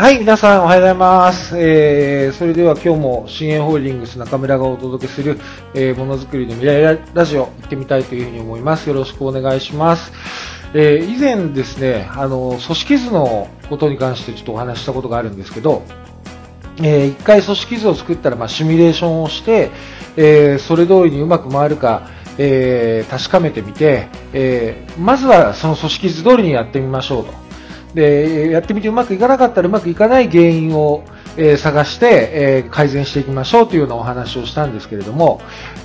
はい、皆さんおはようございます。えー、それでは今日も新栄ホールディングス中村がお届けする、えー、ものづくりの未来ラジオ行ってみたいというふうに思います。よろしくお願いします。えー、以前ですね、あの、組織図のことに関してちょっとお話ししたことがあるんですけど、えー、一回組織図を作ったら、まあ、シミュレーションをして、えー、それ通りにうまく回るか、えー、確かめてみて、えー、まずはその組織図通りにやってみましょうと。で、やってみてうまくいかなかったらうまくいかない原因を、えー、探して、えー、改善していきましょうというようなお話をしたんですけれども、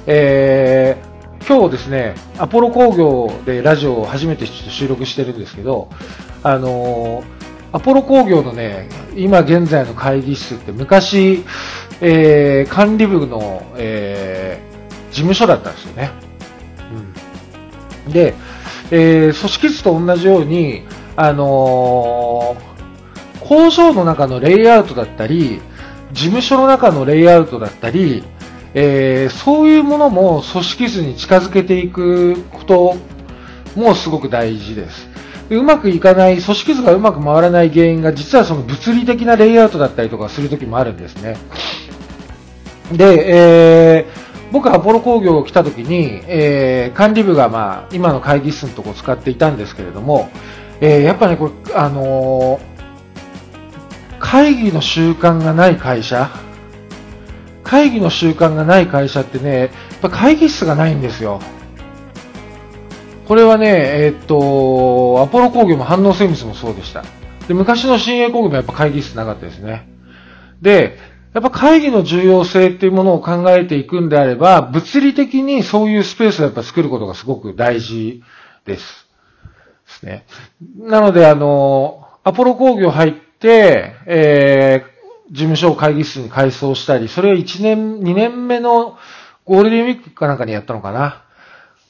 えー、今日ですね、アポロ工業でラジオを初めて収録してるんですけど、あのアポロ工業のね、今現在の会議室って昔、えー、管理部の、えー、事務所だったんですよね。うん、で、えー、組織図と同じように、あのー、工場の中のレイアウトだったり、事務所の中のレイアウトだったり、えー、そういうものも組織図に近づけていくこともすごく大事です。うまくいかない、組織図がうまく回らない原因が実はその物理的なレイアウトだったりとかするときもあるんですね。で、えー、僕アポロ工業を来たときに、えー、管理部がまあ今の会議室のとこ使っていたんですけれども、えー、やっぱね、これ、あの会議の習慣がない会社、会議の習慣がない会社ってね、やっぱ会議室がないんですよ。これはね、えー、っと、アポロ工業も反応精密もそうでした。で、昔の新鋭工業もやっぱ会議室なかったですね。で、やっぱ会議の重要性っていうものを考えていくんであれば、物理的にそういうスペースをやっぱ作ることがすごく大事です。ね。なので、あの、アポロ工業入って、えー、事務所を会議室に改装したり、それを1年、2年目のゴールデンウィークかなんかにやったのかな。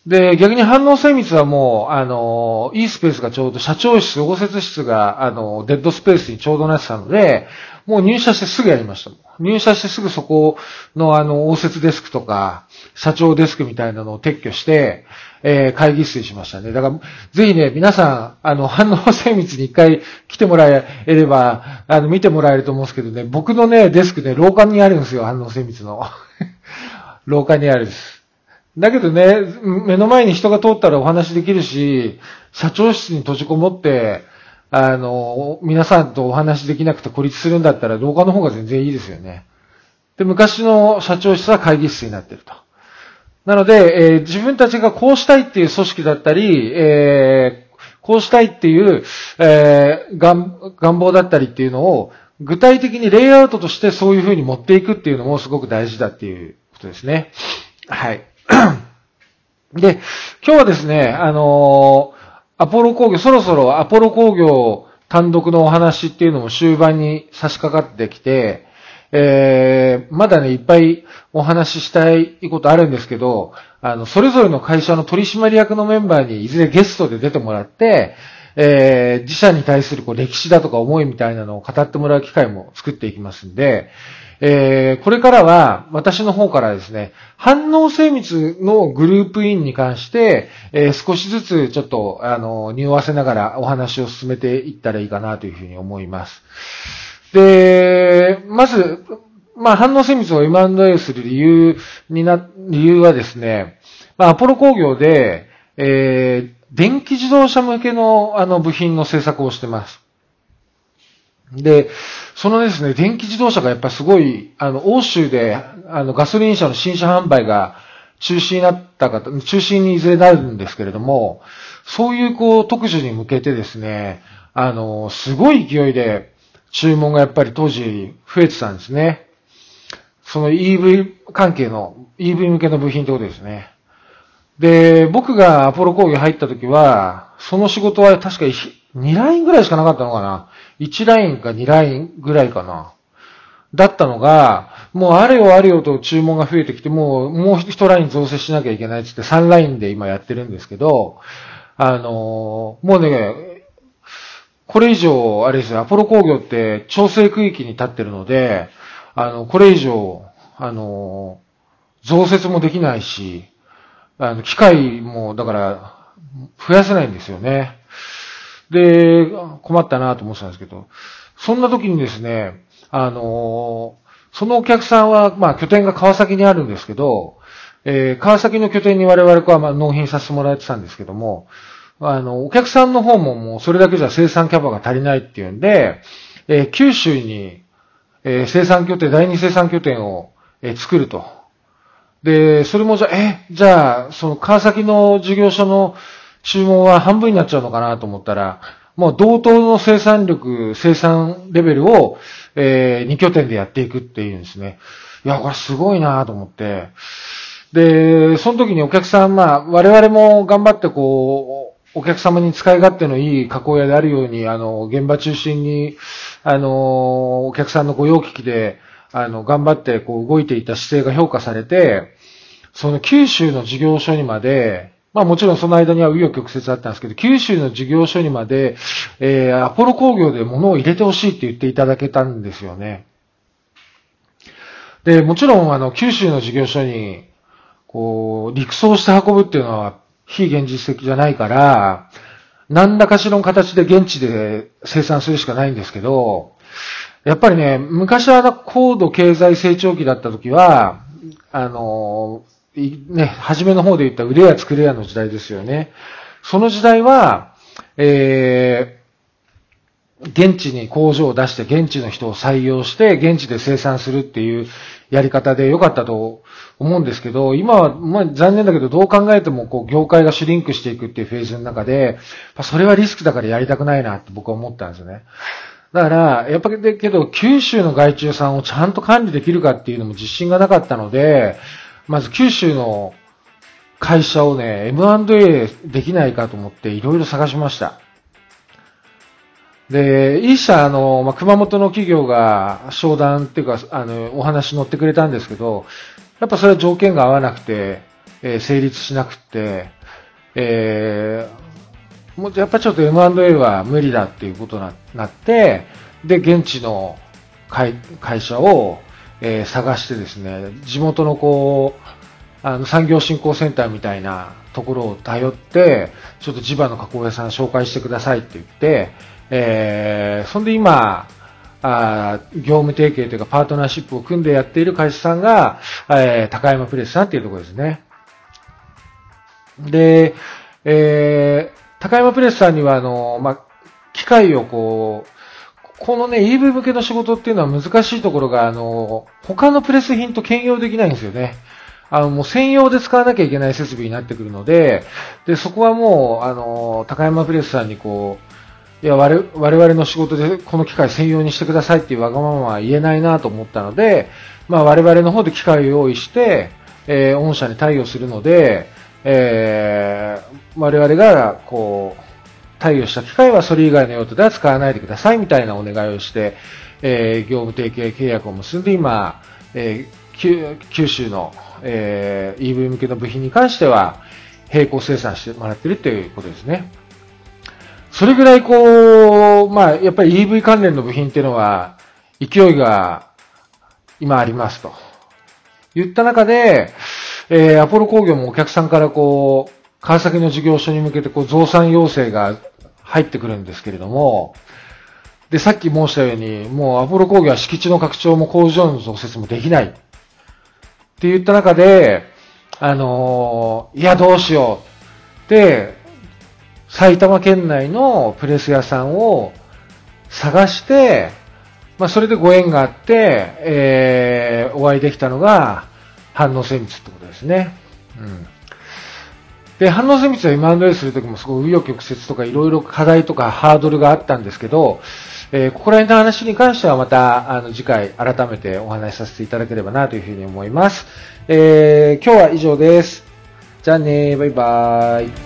で、逆に反応精密はもう、あの、いいスペースがちょうど、社長室、応接室が、あの、デッドスペースにちょうどなってたので、もう入社してすぐやりました。入社してすぐそこの、あの、応接デスクとか、社長デスクみたいなのを撤去して、えー、会議室にしましたね。だから、ぜひね、皆さん、あの、反応精密に一回来てもらえれば、あの、見てもらえると思うんですけどね、僕のね、デスクね、廊下にあるんですよ、反応精密の。廊下にあるんです。だけどね、目の前に人が通ったらお話できるし、社長室に閉じこもって、あの、皆さんとお話できなくて孤立するんだったら廊下の方が全然いいですよね。で、昔の社長室は会議室になってると。なので、えー、自分たちがこうしたいっていう組織だったり、えー、こうしたいっていう、えー、願願望だったりっていうのを、具体的にレイアウトとしてそういう風に持っていくっていうのもすごく大事だっていうことですね。はい。で、今日はですね、あのー、アポロ工業、そろそろアポロ工業単独のお話っていうのも終盤に差し掛かってきて、えー、まだね、いっぱいお話ししたいことあるんですけど、あの、それぞれの会社の取締役のメンバーにいずれゲストで出てもらって、えー、自社に対するこう歴史だとか思いみたいなのを語ってもらう機会も作っていきますんで、えー、これからは私の方からですね、反応精密のグループインに関して、えー、少しずつちょっと、あの、匂わせながらお話を進めていったらいいかなというふうに思います。で、まず、まあ、反応精密を M&A する理由にな、理由はですね、まあ、アポロ工業で、えー、電気自動車向けのあの部品の製作をしてます。で、そのですね、電気自動車がやっぱすごい、あの、欧州で、あの、ガソリン車の新車販売が中止になった方、中止にいずれなるんですけれども、そういうこう、特需に向けてですね、あの、すごい勢いで注文がやっぱり当時増えてたんですね。その EV 関係の、EV 向けの部品ってことですね。で、僕がアポロ工業入った時は、その仕事は確か2ラインぐらいしかなかったのかな。1ラインか2ラインぐらいかな。だったのが、もうあれよあれよと注文が増えてきて、もう、もう1ライン増設しなきゃいけないってって3ラインで今やってるんですけど、あのー、もうね、これ以上、あれですよ、アポロ工業って調整区域に立ってるので、あの、これ以上、あのー、増設もできないし、あの、機械も、だから、増やせないんですよね。で、困ったなと思ってたんですけど、そんな時にですね、あのそのお客さんは、まあ、拠点が川崎にあるんですけど、えー、川崎の拠点に我々は、まあ、納品させてもらってたんですけども、あの、お客さんの方ももうそれだけじゃ生産キャパが足りないっていうんで、えー、九州に、えー、生産拠点、第二生産拠点を、えー、作ると。で、それもじゃ、え、じゃあ、その川崎の事業所の注文は半分になっちゃうのかなと思ったら、もう同等の生産力、生産レベルを、えー、2拠点でやっていくっていうんですね。いや、これすごいなと思って。で、その時にお客さん、まあ、我々も頑張ってこう、お客様に使い勝手のいい加工屋であるように、あの、現場中心に、あの、お客さんのご用聞きで、あの、頑張ってこう動いていた姿勢が評価されて、その九州の事業所にまで、まあもちろんその間には紆余曲折あったんですけど、九州の事業所にまで、えー、アポロ工業で物を入れてほしいって言っていただけたんですよね。で、もちろんあの、九州の事業所に、こう、陸送して運ぶっていうのは非現実的じゃないから、何らかしらの形で現地で生産するしかないんですけど、やっぱりね、昔は高度経済成長期だった時は、あの、ね、初めの方で言った腕や作れやの時代ですよね。その時代は、えー、現地に工場を出して現地の人を採用して現地で生産するっていうやり方で良かったと思うんですけど、今は、まあ残念だけどどう考えてもこう業界がシュリンクしていくっていうフェーズの中で、それはリスクだからやりたくないなって僕は思ったんですよね。だから、やっぱりだけど、九州の外注さんをちゃんと管理できるかっていうのも自信がなかったので、まず九州の会社をね、M&A できないかと思っていろいろ探しました。で、一社、あの、まあ、熊本の企業が商談っていうか、あの、お話乗ってくれたんですけど、やっぱそれは条件が合わなくて、えー、成立しなくて、えー、もうやっぱちょっと M&A は無理だっていうことになって、で、現地の会会社を、えー、探してですね、地元のこう、あの産業振興センターみたいなところを頼って、ちょっと地場の加工屋さん紹介してくださいって言って、えー、そんで今、あ業務提携というかパートナーシップを組んでやっている会社さんが、えー、高山プレスさんっていうところですね。で、えー、高山プレスさんには、あの、まあ、機械をこう、このね、EV 向けの仕事っていうのは難しいところが、あの、他のプレス品と兼用できないんですよね。あの、もう専用で使わなきゃいけない設備になってくるので、で、そこはもう、あの、高山プレスさんにこう、いや、我々の仕事でこの機械専用にしてくださいっていうわがままは言えないなと思ったので、まあ我々の方で機械を用意して、えー、御社に対応するので、えー、我々が、こう、対応した機械はそれ以外の用途では使わないでくださいみたいなお願いをして、えー、業務提携契約を結んで今、えー、九州の、えー、EV 向けの部品に関しては並行生産してもらっているということですね。それぐらいこう、まあ、やっぱり EV 関連の部品っていうのは勢いが今ありますと。言った中で、えー、アポロ工業もお客さんからこう、川崎の事業所に向けてこう増産要請が入ってくるんですけれども、で、さっき申したように、もうアポロ工業は敷地の拡張も工場の増設もできない。って言った中で、あのー、いや、どうしよう。で、埼玉県内のプレス屋さんを探して、まあ、それでご縁があって、えー、お会いできたのが、反応精密ってことですね。うん。で、反応精密は M&A するときもすごい紆余曲折とかいろいろ課題とかハードルがあったんですけど、えー、ここら辺の話に関してはまた、あの、次回改めてお話しさせていただければなというふうに思います。えー、今日は以上です。じゃあねバイバーイ。